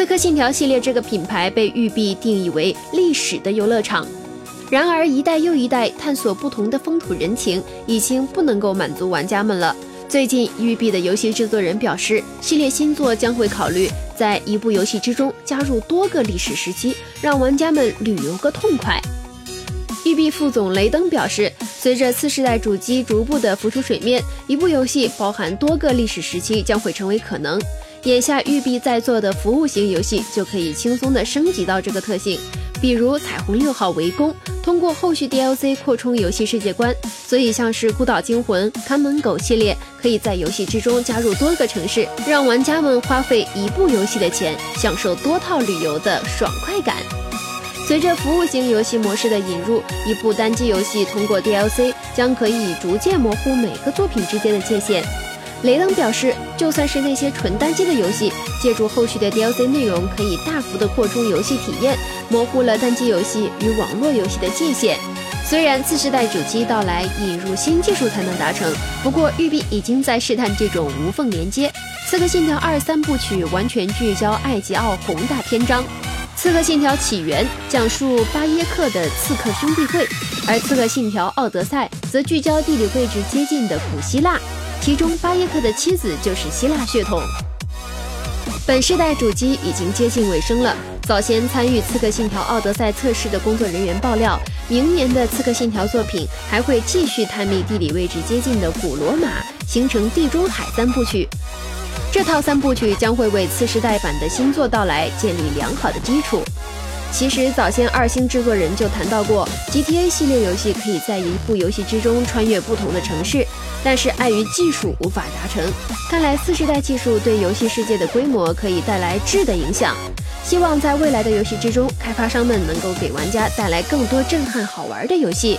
刺客信条》系列这个品牌被育碧定义为历史的游乐场。然而，一代又一代探索不同的风土人情，已经不能够满足玩家们了。最近，育碧的游戏制作人表示，系列新作将会考虑在一部游戏之中加入多个历史时期，让玩家们旅游个痛快。育碧副总雷登表示，随着次世代主机逐步的浮出水面，一部游戏包含多个历史时期将会成为可能。眼下，育碧在做的服务型游戏就可以轻松的升级到这个特性。比如彩虹六号围攻，通过后续 DLC 扩充游戏世界观，所以像是孤岛惊魂、看门狗系列，可以在游戏之中加入多个城市，让玩家们花费一部游戏的钱，享受多套旅游的爽快感。随着服务型游戏模式的引入，一部单机游戏通过 DLC 将可以逐渐模糊每个作品之间的界限。雷登表示，就算是那些纯单机的游戏，借助后续的 DLC 内容，可以大幅的扩充游戏体验，模糊了单机游戏与网络游戏的界限。虽然次世代主机到来，引入新技术才能达成，不过育碧已经在试探这种无缝连接。《刺客信条二》三部曲完全聚焦艾吉奥宏大篇章，《刺客信条：起源》讲述巴耶克的刺客兄弟会，而《刺客信条：奥德赛》则聚焦地理位置接近的古希腊。其中，巴耶克的妻子就是希腊血统。本世代主机已经接近尾声了。早先参与《刺客信条：奥德赛》测试的工作人员爆料，明年的《刺客信条》作品还会继续探秘地理位置接近的古罗马，形成地中海三部曲。这套三部曲将会为次世代版的新作到来建立良好的基础。其实早先二星制作人就谈到过，GTA 系列游戏可以在一部游戏之中穿越不同的城市，但是碍于技术无法达成。看来次世代技术对游戏世界的规模可以带来质的影响。希望在未来的游戏之中，开发商们能够给玩家带来更多震撼好玩的游戏。